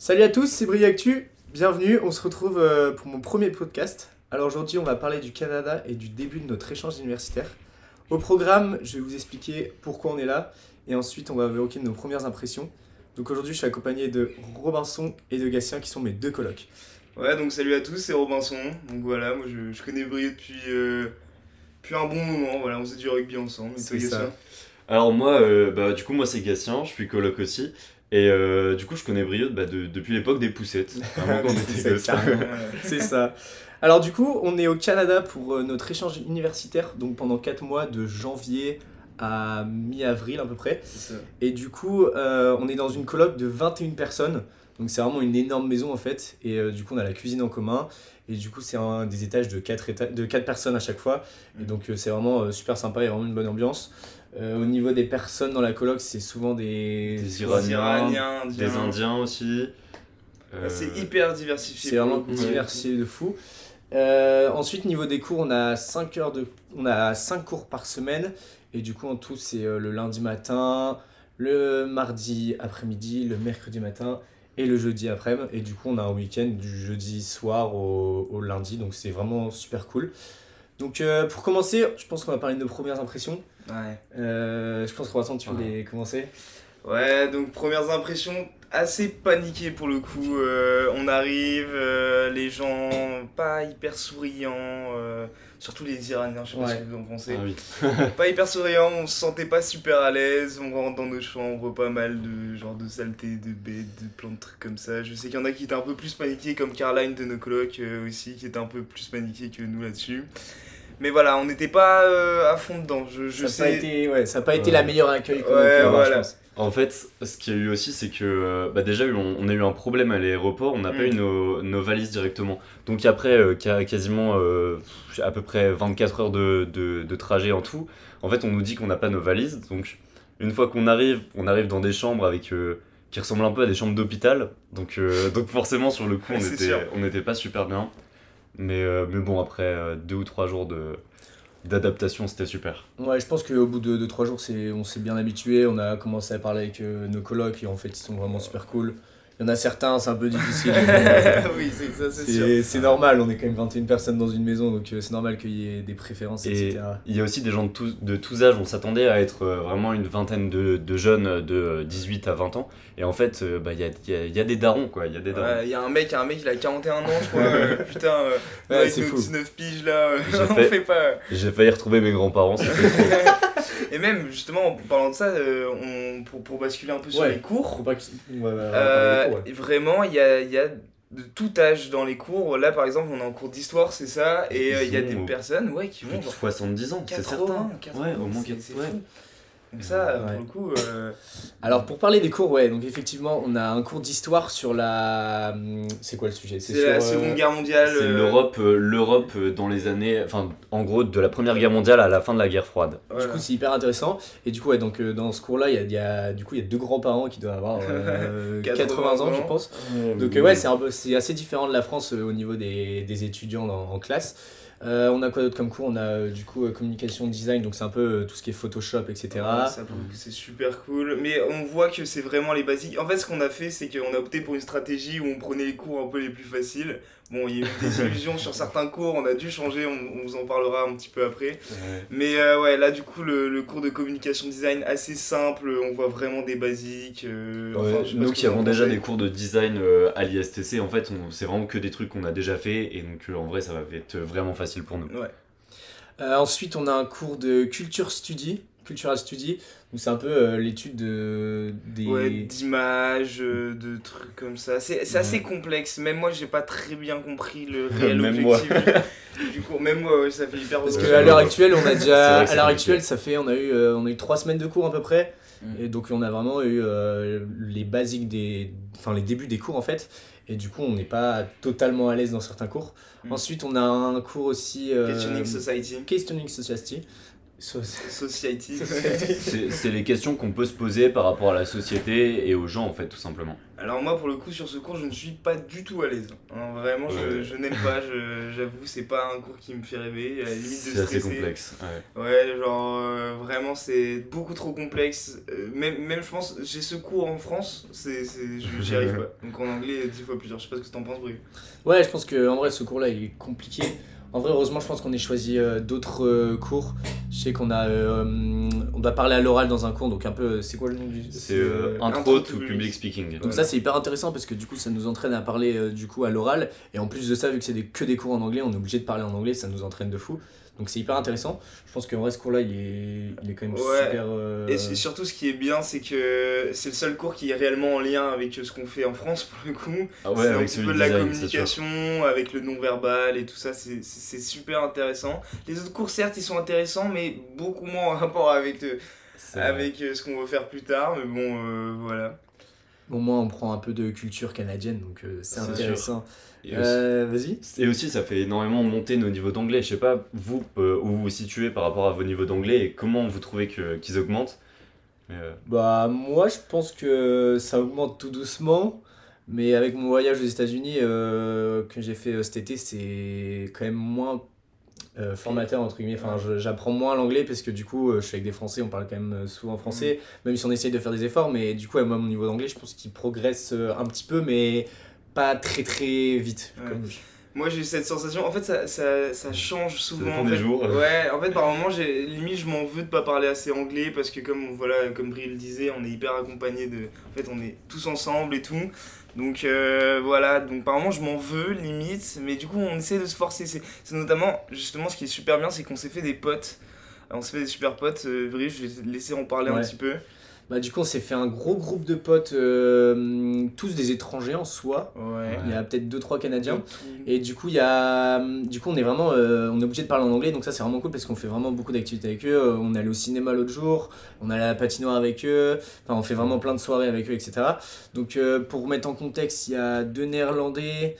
Salut à tous, c'est Briactu. Bienvenue, on se retrouve euh, pour mon premier podcast. Alors aujourd'hui, on va parler du Canada et du début de notre échange universitaire. Au programme, je vais vous expliquer pourquoi on est là et ensuite on va évoquer nos premières impressions. Donc aujourd'hui, je suis accompagné de Robinson et de Gatien qui sont mes deux colocs. Ouais, donc salut à tous, c'est Robinson. Donc voilà, moi je, je connais depuis, euh, depuis un bon moment. Voilà, on faisait du rugby ensemble. Et toi, C'est ça. Alors moi, euh, bah, du coup, moi c'est Gatien, je suis coloc aussi. Et euh, du coup, je connais Briot bah, de- depuis l'époque des poussettes, avant qu'on était C'est ça. Ouais. C'est ça. Alors du coup, on est au Canada pour euh, notre échange universitaire, donc pendant 4 mois de janvier à mi-avril à peu près. Ça. Et du coup, euh, on est dans une coloc de 21 personnes. Donc c'est vraiment une énorme maison en fait. Et euh, du coup, on a la cuisine en commun. Et du coup, c'est un des étages de 4, éta- de quatre personnes à chaque fois. Et donc euh, c'est vraiment super sympa, il y a vraiment une bonne ambiance. Euh, au niveau des personnes dans la coloc, c'est souvent des... Des Iraniens, des Indiens aussi. Ah, Euh, C'est hyper diversifié. C'est vraiment diversifié de fou. Euh, ensuite, niveau des cours, on a 5 heures de, on a 5 cours par semaine. Et du coup, en tout, c'est euh, le lundi matin, le mardi après-midi, le mercredi matin et le jeudi après-midi. Et du coup, on a un week-end du jeudi soir au, au lundi. Donc, c'est vraiment super cool. Donc, euh, pour commencer, je pense qu'on va parler de nos premières impressions. Ouais. Euh, je pense que tu Ouais. voulais commencer. Ouais, donc premières impressions assez paniquées pour le coup. Euh, on arrive, euh, les gens pas hyper souriants, euh, surtout les Iraniens, je sais pas Ouais. ce que vous en pensez. Ah oui. Pas hyper souriants, on se sentait pas super à l'aise, on rentre dans nos chambres, pas mal de genre de saleté, de bêtes, de plein de trucs comme ça. Je sais qu'il y en a qui étaient un peu plus paniqués, comme Caroline de nos colocs euh, aussi, qui était un peu plus paniquée que nous là-dessus. Mais voilà, on n'était pas euh, à fond dedans. Je, je ça n'a pas été, ouais, ça a pas été Ouais. la meilleure accueil qu'on a Ouais, voilà. En fait, ce qu'il y a eu aussi, c'est que euh, bah, déjà, on, on a eu un problème à l'aéroport, on n'a pas Mm. eu nos, nos valises directement. Donc après euh, qua- quasiment euh, à peu près 24 heures de, de- de trajet en tout, en fait, on nous dit qu'on n'a pas nos valises. Donc une fois qu'on arrive, on arrive dans des chambres avec euh, qui ressemblent un peu à des chambres d'hôpital. Donc, euh, donc forcément, sur le coup, on n'était pas super bien. Mais, euh, mais bon, après euh, deux ou trois jours d'adaptation, c'était super. Ouais, je pense qu'au bout de 2-3 jours, on s'est bien habitué. On a commencé à parler avec euh, nos colocs et en fait, ils sont vraiment super cool. Il y en a certains, c'est un peu difficile. oui, c'est ça, c'est sûr. c'est, c'est normal, on est quand même 21 personnes dans une maison, donc euh, c'est normal qu'il y ait des préférences, Et etc. il y a aussi des gens de tous, de tous âges. On s'attendait à être euh, vraiment une vingtaine de, de jeunes de euh, 18 à 20 ans. Et en fait, euh, bah, il y, a, il y a- y a des darons, quoi. Il y a des darons. Ouais, Il y a un mec, un mec, il a 41 ans, je crois. euh, putain, euh, Ouais, avec nos fou. 19 piges là, euh, J'ai on fait- fait pas. J'ai failli retrouver mes grands-parents. c'était trop. Et même, justement, en parlant de ça, euh, on, pour, pour basculer un peu sur Ouais. les cours, pas euh, cours, ouais. vraiment, il y a, y a de tout âge dans les cours. Là, par exemple, on est en cours d'histoire, c'est ça, et euh, il y a des ont personnes ouais, qui genre 70 ans, c'est 80, certain. 80, Ouais, au moins c'est- 4 c'est ouais. Donc ça, Ouais. pour le coup, euh, Alors, pour parler des cours, ouais, donc effectivement, on a un cours d'histoire sur la. hum, C'est quoi le sujet? C'est la euh, Seconde Guerre mondiale. C'est euh, l'Europe, euh, l'Europe euh, dans les années, enfin, en gros, de la Première Guerre mondiale à la fin de la guerre froide. voilà. Du coup, c'est hyper intéressant. Et du coup, ouais, donc, euh, dans ce cours-là, il y a, il y a- du coup, il y a deux grands-parents qui doivent avoir euh, 80 80 ans, je pense. Donc euh, ouais, c'est un peu- c'est assez différent de la France euh, au niveau des, des étudiants dans- en classe. Euh, on a quoi d'autre comme cours? On a euh, du coup euh, communication design, donc c'est un peu euh, tout ce qui est Photoshop, etc. Ça, coup, c'est super cool. Mais on voit que c'est vraiment les basiques. En fait, ce qu'on a fait, c'est qu'on a opté pour une stratégie où on prenait les cours un peu les plus faciles. Bon, il y a eu des illusions sur certains cours, on a dû changer, on, on vous en parlera un petit peu après. Mais euh, ouais, là, du coup, le, le cours de communication design assez simple, on voit vraiment des basiques. euh, Ouais, enfin, nous qui avons déjà des cours de design euh, à l'ISTC, en fait, c'est vraiment que des trucs qu'on a déjà fait et donc euh, en vrai, ça va être vraiment facile pour nous. Ouais. Euh, ensuite, on a un cours de culture study, cultural study, donc c'est un peu euh, l'étude de, des. Ouais, d'images, euh, de trucs comme ça. C'est c'est assez Ouais. complexe. Même moi, j'ai pas très bien compris le réel Même objectif. du, du coup, même moi, ouais, ça fait hyper Parce Ouais, qu'à ouais, l'heure ouais. actuelle, on a déjà, à l'heure actuelle, ça fait, on a eu, euh, on a eu trois semaines de cours à peu près, Mm. et donc on a vraiment eu euh, les basiques des, enfin les débuts des cours en fait, et du coup on n'est pas totalement à l'aise dans certains cours. Mm. Ensuite, on a un cours aussi. euh, Questioning Society. Questioning Society. So- Society. C'est les questions qu'on peut se poser par rapport à la société et aux gens, en fait, tout simplement. Alors moi pour le coup sur ce cours je ne suis pas du tout à l'aise. Hein, vraiment je, Ouais. je n'aime pas, je- j'avoue c'est pas un cours qui me fait rêver, à la limite de C'est assez stresser. complexe. ouais. Ouais genre euh, vraiment c'est beaucoup trop complexe. Euh, même, même je pense j'ai ce cours en France, c'est, c'est, je- j'y arrive pas. Donc en anglais dix fois plus dur, je sais pas ce que t'en penses Bru. Ouais, je pense que en vrai, ce cours-là, il est compliqué. En vrai, heureusement, je pense qu'on ait choisi euh, d'autres euh, cours. Je sais qu'on a, euh, on doit parler à l'oral dans un cours, donc un peu, c'est quoi le nom du C'est euh, intro intro to public public. speaking. Donc ça, c'est hyper intéressant parce que du coup, ça nous entraîne à parler euh, du coup à l'oral. Et en plus de ça, vu que c'est que des cours en anglais, on est obligé de parler en anglais, ça nous entraîne de fou. Donc c'est hyper intéressant. Je pense qu'en vrai, ce cours-là, il est, il est quand même Ouais. super. euh, Et surtout ce qui est bien c'est que c'est le seul cours qui est réellement en lien avec ce qu'on fait en France pour le coup. Ah ouais, c'est un petit peu de la design, communication, avec le non-verbal et tout ça, c'est- super intéressant. Les autres cours, certes, ils sont intéressants, mais beaucoup moins en rapport avec, euh, avec euh, ce qu'on veut faire plus tard. Mais bon, euh, voilà. Au moins, on prend un peu de culture canadienne, donc euh, c'est intéressant. Et aussi- Euh, Vas-y. Et aussi, ça fait énormément monter nos niveaux d'anglais. Je sais pas, vous, euh, où vous vous situez par rapport à vos niveaux d'anglais et comment vous trouvez que- qu'ils augmentent. Mais, Bah moi je pense que ça augmente tout doucement, mais avec mon voyage aux États-Unis que j'ai fait cet été, c'est quand même moins euh, formateur entre guillemets. Enfin, j'apprends moins l'anglais parce que du coup, euh, je suis avec des Français, on parle quand même euh, souvent français, même si on essaye de faire des efforts. Mais du coup, moi mon niveau d'anglais, je pense qu'il progresse un petit peu, mais pas très très vite. Ouais. Comme- Moi, j'ai cette sensation. En fait, ça, ça, ça change souvent. dépend en des fait. jours. Ouais, en fait, par moments, j'ai limite, je m'en veux de pas parler assez anglais parce que, comme voilà, comme Brie le disait, on est hyper accompagné de. En fait, on est tous ensemble et tout. Donc euh, voilà, donc par moments, je m'en veux limite, mais du coup, on essaie de se forcer. C'est notamment, justement, ce qui est super bien, c'est qu'on s'est fait des potes. On s'est fait des super potes. Euh, je vais te laisser en parler un petit peu. Bah du coup, on s'est fait un gros groupe de potes, euh, tous des étrangers en soi. Ouais. Il y a peut-être 2-3 Canadiens. Et Et du coup, il y a, du coup, on est vraiment, euh, on est obligé de parler en anglais, donc ça c'est vraiment cool parce qu'on fait vraiment beaucoup d'activités avec eux. Euh, On est allé au cinéma l'autre jour, on est allé à la patinoire avec eux, enfin on fait vraiment plein de soirées avec eux, etc. Donc euh, pour mettre en contexte, il y a deux Néerlandais,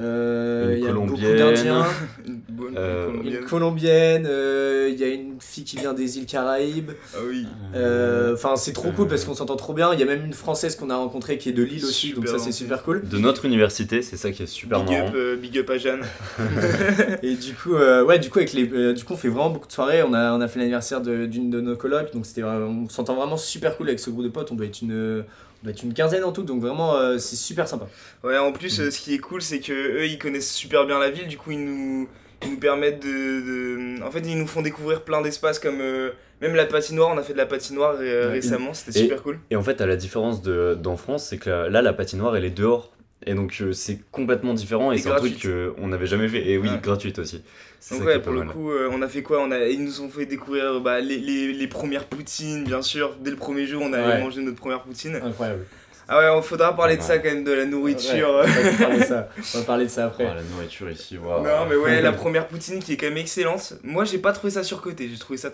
euh, Une il y a beaucoup d'Indiens, une bonne Euh, colombienne. une Colombienne, euh, il y a une fille qui vient des îles Caraïbes. Ah oui. Euh, Enfin c'est trop cool parce qu'on s'entend trop bien. Il y a même une Française qu'on a rencontrée qui est de Lille aussi, donc ça c'est super cool. De notre université, c'est ça qui est super Big marrant. up, euh, big up à Jeanne. Et du coup, euh, ouais, du coup, avec les, euh, du coup, on fait vraiment beaucoup de soirées. On a, on a fait l'anniversaire de- d'une de, nos colocs, donc c'était, on s'entend vraiment super cool avec ce groupe de potes. On doit être une, doit être une quinzaine en tout, donc vraiment, euh, c'est super sympa. Ouais, en plus, euh, ce qui est cool, c'est que eux, ils connaissent super bien la ville. Du coup, ils nous, ils nous permettent de, de- En fait, ils nous font découvrir plein d'espaces comme euh, même la patinoire. On a fait de la patinoire euh, Ouais. récemment, c'était super cool. Et en fait, à la différence de- d'en France, c'est que là, la patinoire, elle est dehors. Et donc, euh, c'est complètement différent et, Et c'est un truc qu'on n'avait jamais fait. Et oui, Ouais. gratuite aussi. Donc ouais, pour le mal. coup, euh, on a fait quoi? On a, Ils nous ont fait découvrir euh, bah, les, les, les premières poutines, bien sûr. Dès le premier jour, on avait Ouais. mangé notre première poutine. Incroyable. Ah ouais, il faudra parler de Ouais. ça quand même, de la nourriture. Ouais, on, va parler de ça. on va parler de ça après. Ah, la nourriture ici, waouh. Non, mais ouais, la première poutine qui est quand même excellente. Moi, j'ai pas trouvé ça surcoté, j'ai trouvé ça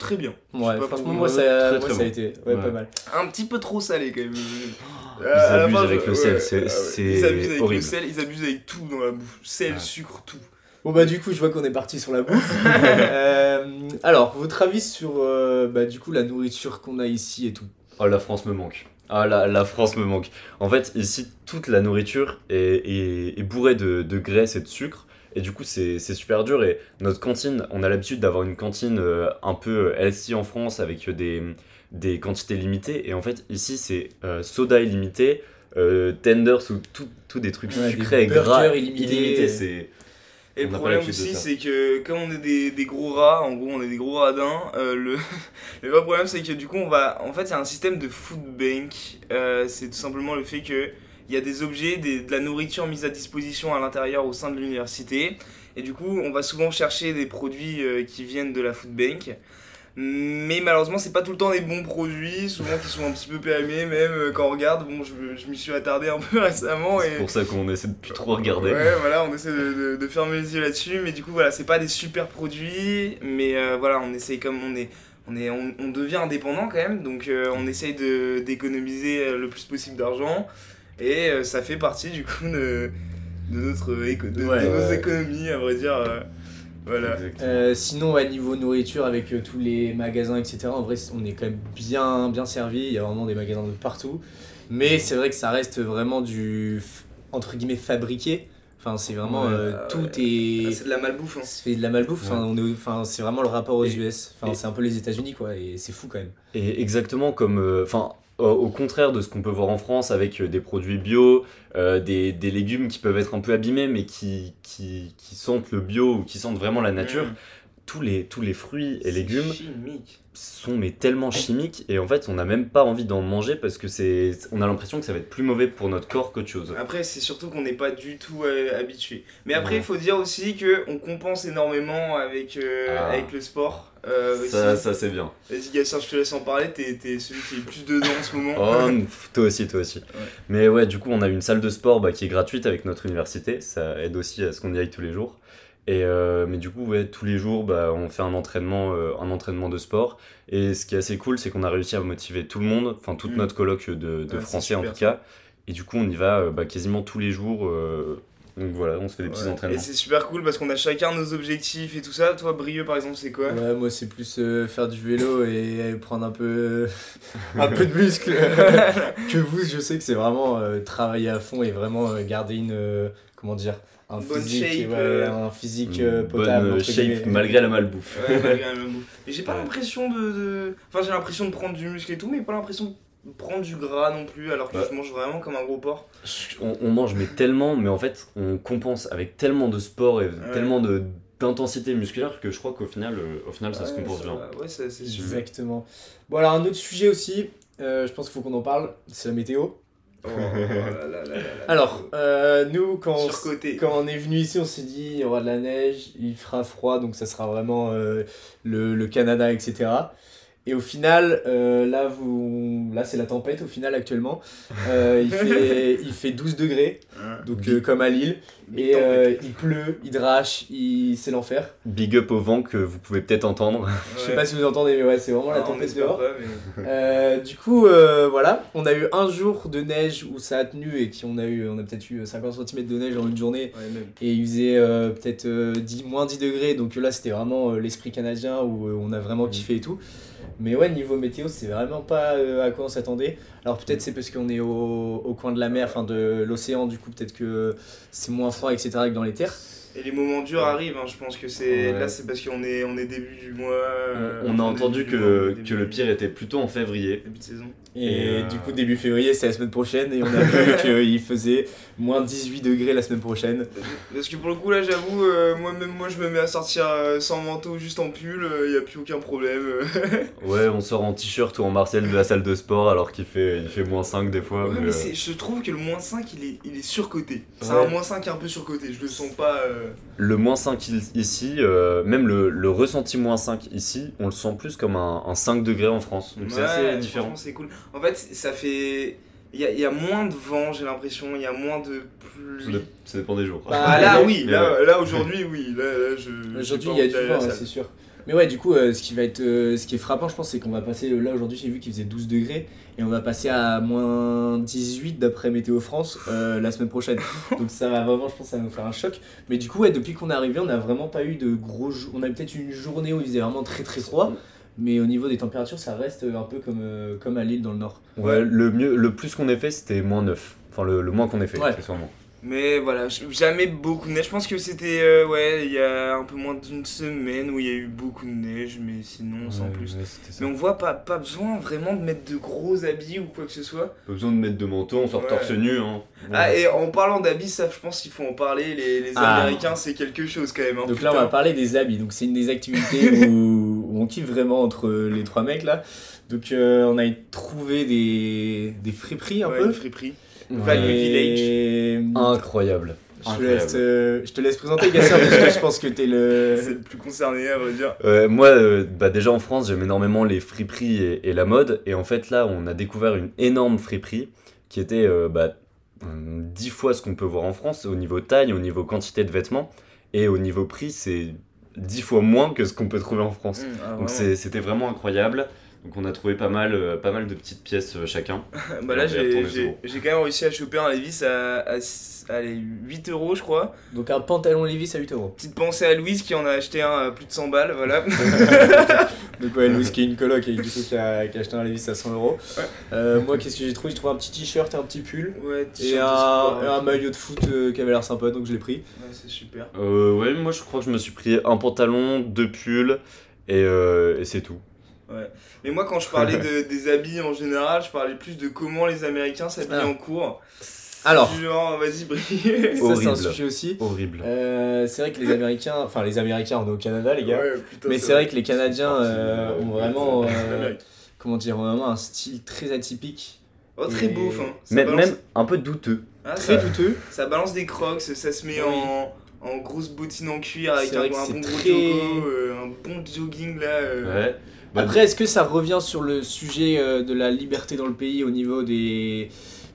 très bien. Ouais, franchement, moi, ça, très, moi, très ça a été ouais, Ouais. pas mal. Un petit peu trop salé quand même. Ils Euh, abusent avec le sel, ouais, c'est- Ils abusent avec horrible. le sel, ils abusent avec tout dans la bouffe. Sel, Ouais. sucre, tout. Bon bah du coup, je vois qu'on est parti sur la bouffe. Euh, alors, votre avis sur, euh, bah, du coup, la nourriture qu'on a ici et tout? Oh, la France me manque. Ah, la, la France me manque. En fait, ici, toute la nourriture est, est, est bourrée de, de graisse et de sucre. Et du coup, c'est c'est super dur. Et notre cantine, on a l'habitude d'avoir une cantine euh, un peu healthy en France avec des, des quantités limitées. Et en fait, ici, c'est euh, soda illimité, euh, tenders ou tout, tout des trucs Ouais, des sucrés et burgers gras illimités. C'est Et On le problème aussi, c'est que comme on est des, des gros rats, en gros, on est des gros radins, euh, le, le vrai problème, c'est que du coup, on va. En fait, il y a un système de food bank. Euh, c'est tout simplement le fait que. Il y a des objets, des- de la nourriture mise à disposition à l'intérieur au sein de l'université. Et du coup, on va souvent chercher des produits euh, qui viennent de la food bank. Mais malheureusement, c'est pas tout le temps des bons produits, souvent qui sont un petit peu périmés, même euh, quand on regarde. Bon, je, je m'y suis attardé un peu récemment. c'est Et... pour ça qu'on essaie de plus trop regarder. Ouais, voilà, on essaie de, de- de fermer les yeux là-dessus, mais du coup, voilà, c'est pas des super produits, mais euh, voilà, on essaye comme on est. On, est, on, on devient indépendant quand même, donc euh, on essaye d'économiser le plus possible d'argent, et euh, ça fait partie du coup de, de, notre éco- de, Ouais, de nos ouais. économies, à vrai dire. euh. Voilà. Euh, sinon, à niveau nourriture, avec euh, tous les magasins, etc., en vrai, on est quand même bien, bien servi. Il y a vraiment des magasins de partout. Mais c'est vrai que ça reste vraiment du, entre guillemets, fabriqué. Enfin, c'est vraiment, Ouais. euh, Ah tout ouais. est... Ah, c'est de la malbouffe. Hein. C'est de la malbouffe, enfin, on est, enfin, c'est vraiment le rapport aux Et- US, enfin, et- c'est un peu les États-Unis quoi, et c'est fou quand même. Et exactement comme, euh, enfin, au- contraire de ce qu'on peut voir en France avec euh, des produits bio, euh, des, légumes qui peuvent être un peu abîmés mais qui, qui, sentent le bio ou qui sentent vraiment la nature, Mmh. Tous, les, tous les fruits et légumes Chimique. sont mais tellement chimiques et en fait on n'a même pas envie d'en manger parce que c'est, on a l'impression que ça va être plus mauvais pour notre corps qu'autre chose. Après, c'est surtout qu'on n'est pas du tout euh, habitué. Mais après, il faut dire aussi que on compense énormément avec, euh, Ah. avec le sport. Euh, Ça, c'est bien. Vas-y, Gatien, je te laisse en parler. T'es t'es celui qui est le plus dedans en ce moment. Oh, toi aussi, toi aussi. Mais ouais, du coup, on a une salle de sport bah, qui est gratuite avec notre université. Ça aide aussi à ce qu'on y aille tous les jours. Et euh, mais du coup, ouais, tous les jours, bah, on fait un entraînement, euh, un entraînement de sport. Et ce qui est assez cool, c'est qu'on a réussi à motiver tout le monde, enfin toute Mm. notre coloc de, de Ouais, c'est français en tout cas. Et du coup, on y va euh, bah, quasiment tous les jours. euh, donc voilà, on se fait des petits Ouais. Et entraînements. c'est super cool parce qu'on a chacun nos objectifs et tout ça. Toi, Brieux, par exemple, c'est quoi? Ouais, moi c'est plus euh, faire du vélo et prendre un peu, un peu de muscle que vous, je sais que c'est vraiment euh, travailler à fond et vraiment euh, garder une, euh, comment dire, un Bonne physique, shape, ouais, euh, un physique euh, potable. bonne shape guillemets. malgré la malbouffe. Ouais, malgré la même bouffe. Mais j'ai pas Ouais. l'impression de, de- Enfin, j'ai l'impression de prendre du muscle et tout, mais pas l'impression de prendre du gras non plus, alors que Ouais. je mange vraiment comme un gros porc. On, on mange mais tellement, mais en fait, on compense avec tellement de sport et tellement de d'intensité musculaire que je crois qu'au final, euh, au final, ça se Ouais, compense bien. Ouais, c'est. Exactement. Bon alors un autre sujet aussi, euh, je pense qu'il faut qu'on en parle, c'est la météo. Oh là là là là là. Alors, euh, nous, quand on, quand on est venu ici, on s'est dit il y aura de la neige, il fera froid, donc ça sera vraiment euh, le, le Canada, etc. Et au final, euh, là, vous, là c'est la tempête au final actuellement. Euh, il, fait, il fait 12 degrés, Hein. donc euh, comme à Lille. Big Et euh, il pleut, il drache, il... c'est l'enfer. Big up au vent que vous pouvez peut-être entendre. Je sais Ouais. pas si vous entendez, mais ouais, c'est vraiment la Ah, tempête dehors. pas, mais- Euh, du coup, euh, voilà, on a eu un jour de neige où ça a tenu et qui on a eu, on a peut-être eu 50 cm de neige en une journée Ouais, même. et il faisait euh, peut-être euh, 10, moins 10 degrés donc là c'était vraiment euh, l'esprit canadien où euh, on a vraiment Mm. kiffé et tout. Mais ouais, niveau météo, c'est vraiment pas euh, à quoi on s'attendait. Alors peut-être c'est parce qu'on est au, au coin de la mer, enfin de l'océan, du coup peut-être que c'est moins froid, etc. que dans les terres. Et les moments durs arrivent, hein, je pense que c'est. Ouais. Là, c'est parce qu'on est, on est début du mois. euh, on a enfin, entendu que, mois, que le pire était plutôt en février. Début de saison. Et, Et, euh, du coup, début février, c'est la semaine prochaine et on a vu qu'il faisait moins 18 degrés la semaine prochaine. Parce que pour le coup, là, j'avoue, euh, moi-même, moi, je me mets à sortir euh, sans manteau, juste en pull, il y a plus aucun problème. euh. Ouais, on sort en t-shirt ou en martial de la salle de sport alors qu'il fait, il fait moins 5 des fois. Ouais, mais, euh, je trouve que le moins 5, il est, il est surcoté. C'est Ouais. un moins 5 un peu surcoté, je le sens pas. euh, le moins 5 il- ici, euh, même le, le ressenti moins 5 ici, on le sent plus comme un, un 5 degrés en France. Donc c'est assez différent. C'est cool. En fait, ça fait. Il y a, il y a moins de vent, j'ai l'impression, il y a moins de Ça pluie. Ça dépend des jours. Bah, Ah là, oui, là, là aujourd'hui, oui. Là, là, je. Aujourd'hui, il y a du vent, c'est sûr. Mais ouais, du coup, euh, ce qui va être, euh, ce qui est frappant, je pense, c'est qu'on va passer. euh, Là aujourd'hui, j'ai vu qu'il faisait 12 degrés et on va passer à moins 18 d'après Météo France euh, la semaine prochaine. Donc ça va vraiment, je pense, ça va nous faire un choc. Mais du coup, ouais, depuis qu'on est arrivé, on n'a vraiment pas eu de gros. jours. On a eu peut-être une journée où il faisait vraiment très très froid. Mais au niveau des températures, ça reste un peu comme, euh, comme à Lille dans le nord. Ouais, le, mieux, le plus qu'on ait fait, c'était moins 9. Enfin, le, le moins qu'on ait fait, Ouais. Mais voilà, jamais beaucoup de neige. Je pense que c'était, euh, ouais, il y a un peu moins d'une semaine où il y a eu beaucoup de neige, mais sinon, sans Ouais, plus. ouais, c'était ça. Mais on voit pas, pas besoin vraiment de mettre de gros habits ou quoi que ce soit. Pas besoin de mettre de manteau, on sort Ouais. torse nu. Hein. Ah, et en parlant d'habits, ça, je pense qu'il faut en parler. Les, les Ah. Américains, c'est quelque chose quand même. hein, Donc là, on va parler des habits. Donc c'est une des activités où, où on kiffe vraiment entre les trois mecs là. Donc euh, on a trouvé des, des friperies un Ouais, peu. une friperie. Ouais. Value Et- Incroyable. Je te, Incroyable. laisse, euh, je te laisse présenter Gasser parce que je pense que t'es le. C'est le plus concerné, à vrai dire. Euh, moi, euh, bah déjà en France, j'aime énormément les friperies et, et la mode. Et en fait, là, on a découvert une énorme friperie qui était euh, bah, euh, dix fois ce qu'on peut voir en France au niveau taille, au niveau quantité de vêtements. Et au niveau prix, c'est dix fois moins que ce qu'on peut trouver en France. Mmh, ah, Donc c'était vraiment incroyable. Donc on a trouvé pas mal, euh, pas mal de petites pièces euh, chacun. bah là, j'ai quand même réussi à choper un Levis à, à, allez, 8 euros, je crois. Donc un pantalon Levi's à 8 euros. Petite pensée à Louise qui en a acheté un à plus de 100 balles, voilà. Donc ouais, Louis qui est une coloc et du coup qui a, qui a acheté un Levi's à 100 euros. Ouais. Euh, moi, qu'est-ce que j'ai trouvé? J'ai trouvé un petit t-shirt et un petit pull. Ouais, Et un, sport, et un maillot de foot euh, qui avait l'air sympa, donc je l'ai pris. Ouais, c'est super. Euh, ouais, moi je crois que je me suis pris un pantalon, deux pulls et, euh, et c'est tout. Mais moi, quand je parlais de, des habits en général, je parlais plus de comment les Américains s'habillent Ah. en cours. Alors, Genre, vas-y, brille. ça c'est un Horrible. sujet aussi. Horrible. Euh, c'est vrai que les Américains, enfin les Américains, on est au Canada les gars. Ouais, putain, Mais c'est vrai que les Canadiens euh, ont vraiment, euh, comment dire, ont vraiment un style très atypique, Oh, très et- beau. Ça Même, balance- même un peu douteux. Ah, très ça, douteux. ça balance des crocs, ça se met Oui. en, en grosse bottine en cuir avec un, bon gros très- jogo, euh, un bon jogging là. euh. Ouais. Bah, Après, est-ce que ça revient sur le sujet euh, de la liberté dans le pays au niveau des,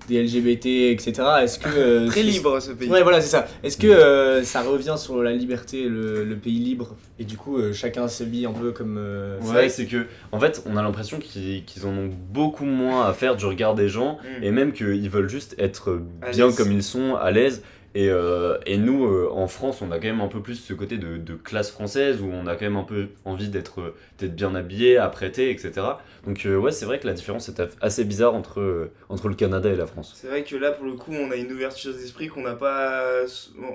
des LGBT, etc. Est-ce que euh, Très libre ce pays. Ouais, voilà, c'est ça. Est-ce que euh, ça revient sur la liberté, le, le pays libre, et du coup, euh, chacun s'habille un peu comme. euh, c'est Ouais, c'est que, en fait, on a l'impression qu'ils en ont beaucoup moins à faire du regard des gens, Mm. et même qu'ils veulent juste être bien comme ils sont, à l'aise. Et, euh, et nous, euh, en France, on a quand même un peu plus ce côté de, de classe française, où on a quand même un peu envie d'être d'être bien habillé, apprêté, etc. Donc euh, ouais, c'est vrai que la différence est assez bizarre entre, euh, entre le Canada et la France. C'est vrai que là, pour le coup, on a une ouverture d'esprit qu'on n'a pas.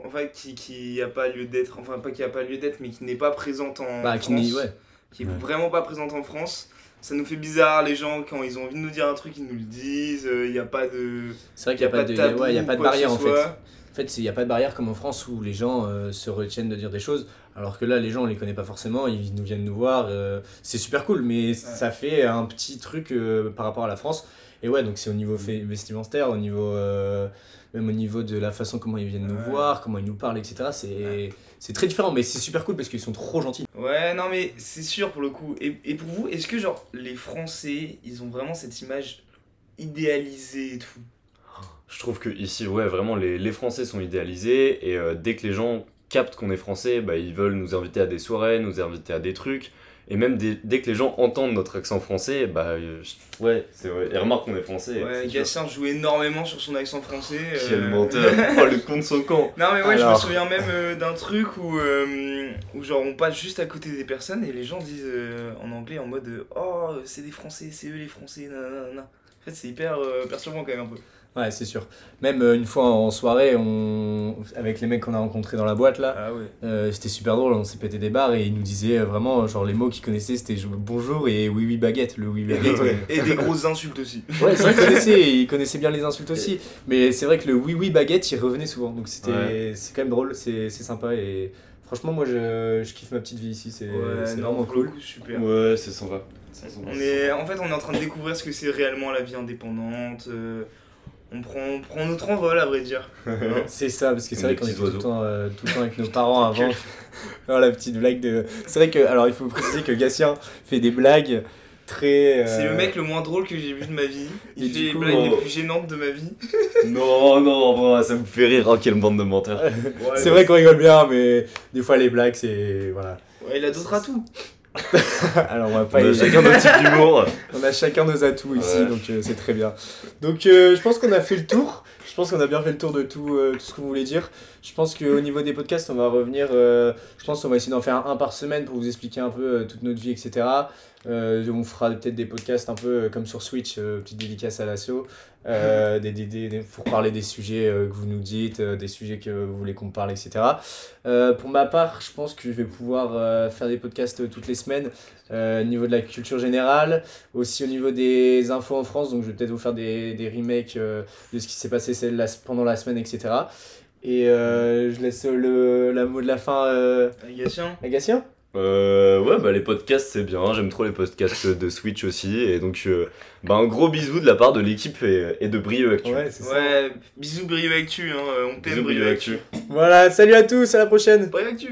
Enfin, qui, qui a pas lieu d'être. Enfin, pas qui a pas lieu d'être, mais qui n'est pas présente en Bah, qui France. ouais. Qui est Ouais. vraiment pas présente en France. Ça nous fait bizarre, les gens, quand ils ont envie de nous dire un truc, ils nous le disent. Il n'y a pas de. C'est vrai qu'il n'y a, pas de, tabou ouais, y a pas de barrière en fait. En fait, il n'y a pas de barrière comme en France où les gens euh, se retiennent de dire des choses, alors que là, les gens, on les connaît pas forcément, ils nous viennent nous voir. euh, c'est super cool, mais ça fait un petit truc euh, par rapport à la France. Et ouais, donc c'est au niveau vestimentaire, au niveau, même au niveau de la façon comment ils viennent nous Ouais. voir, comment ils nous parlent, etc. C'est c'est très différent, mais c'est super cool parce qu'ils sont trop gentils. Ouais, non, mais c'est sûr pour le coup. Et, et pour vous, est-ce que, genre, les Français, ils ont vraiment cette image idéalisée et tout? Je trouve que ici, ouais, vraiment, les, les Français sont idéalisés et euh, dès que les gens captent qu'on est français, bah, ils veulent nous inviter à des soirées, nous inviter à des trucs. Et même dès, dès que les gens entendent notre accent français, bah, euh, ouais, c'est vrai. Ils remarquent qu'on est français. Ouais. Gatien joue énormément sur son accent français. Quel euh, menteur Oh, le con de son camp Non mais ouais, je me souviens même euh, d'un truc où, où genre on passe juste à côté des personnes et les gens disent en anglais en mode Oh c'est des Français, c'est eux les Français, nanana. En fait c'est hyper perturbant quand même un peu. Ouais, c'est sûr. Même euh, une fois en soirée, on... avec les mecs qu'on a rencontrés dans la boîte là, Ah. Euh, c'était super drôle, on s'est pété des barres et ils nous disaient euh, vraiment, genre les mots qu'ils connaissaient c'était bonjour et oui oui baguette, le oui baguette. ouais. Et des grosses insultes aussi. Ouais, c'est vrai qu'ils connaissaient, ils connaissaient bien les insultes aussi, mais c'est vrai que le oui oui baguette il revenait souvent donc c'était Ouais. c'est quand même drôle, c'est c'est sympa et franchement moi je, je kiffe ma petite vie ici, c'est Ouais, vraiment cool. coup, super. Ouais, c'est sympa. C'est sympa, On est, sympa. en fait, on est en train de découvrir ce que c'est réellement la vie indépendante. Euh, on, prend, on prend notre envol, à vrai dire. C'est ça, parce que c'est vrai qu'on était tout le, temps, euh, tout le temps avec nos parents avant. Alors, la petite blague de. C'est vrai que, alors il faut préciser que Gatien fait des blagues très. euh, C'est le mec le moins drôle que j'ai vu de ma vie. Il Et fait les coup, blagues on- les plus gênantes de ma vie. non, non, ça me fait rire. Oh, quelle bande de menteurs. Ouais, C'est vrai qu'on rigole bien, mais des fois les blagues c'est. Voilà. Ouais, il a d'autres atouts. Alors on va On pas. a chacun notre type d'humour. On a chacun nos atouts ici, Ouais. donc euh, c'est très bien. Donc euh, je pense qu'on a fait le tour. Je pense qu'on a bien fait le tour de tout, euh, tout ce qu'on voulait dire. Je pense qu'au niveau des podcasts, on va revenir. euh, je pense qu'on va essayer d'en faire un par semaine pour vous expliquer un peu toute notre vie, etc. On fera peut-être des podcasts un peu comme sur Switch, petite dédicace à l'assaut, euh, des, des, des- pour parler des sujets euh, que vous nous dites, euh, des sujets que vous voulez qu'on parle, etc. Pour ma part, je pense que je vais pouvoir faire des podcasts toutes les semaines au niveau de la culture générale, aussi au niveau des infos en France. Donc je vais peut-être vous faire des, des remakes de ce qui s'est passé celle- la- pendant la semaine, etc. Et je laisse le la mot de la fin à Gatien. Euh, ouais, bah les podcasts c'est bien, j'aime trop les podcasts de Switch aussi, et donc euh, bah, un gros bisou de la part de l'équipe et, et de Brio Actu. Ouais, c'est ça. Ouais, bisous Brio Actu, hein, on t'aime Brio Brio Actu. Actu. Voilà, salut à tous, à la prochaine. Brio Actu